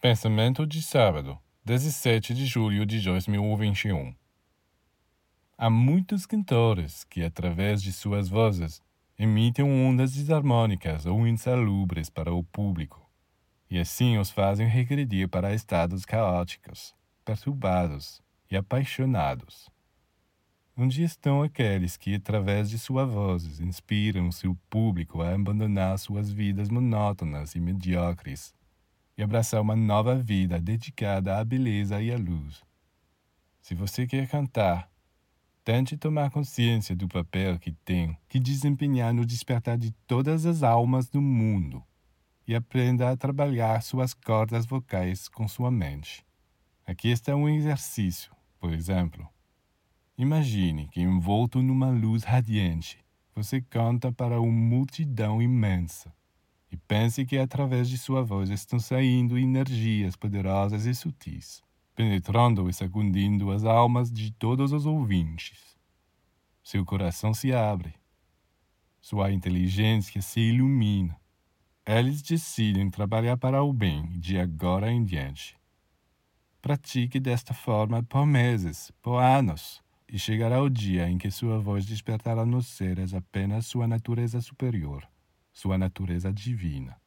Pensamento de sábado, 17 de julho de 2021. Há muitos cantores que, através de suas vozes, emitem ondas desarmônicas ou insalubres para o público, e assim os fazem regredir para estados caóticos, perturbados e apaixonados. Onde estão aqueles que, através de suas vozes, inspiram seu público a abandonar suas vidas monótonas e medíocres e abraçar uma nova vida dedicada à beleza e à luz? Se você quer cantar, tente tomar consciência do papel que tem que desempenhar no despertar de todas as almas do mundo e aprenda a trabalhar suas cordas vocais com sua mente. Aqui está um exercício, por exemplo. Imagine que, envolto numa luz radiante, você canta para uma multidão imensa. E pense que através de sua voz estão saindo energias poderosas e sutis, penetrando e sacudindo as almas de todos os ouvintes. Seu coração se abre, sua inteligência se ilumina. Eles decidem trabalhar para o bem de agora em diante. Pratique desta forma por meses, por anos e chegará o dia em que sua voz despertará nos seres apenas sua natureza superior, sua natureza divina.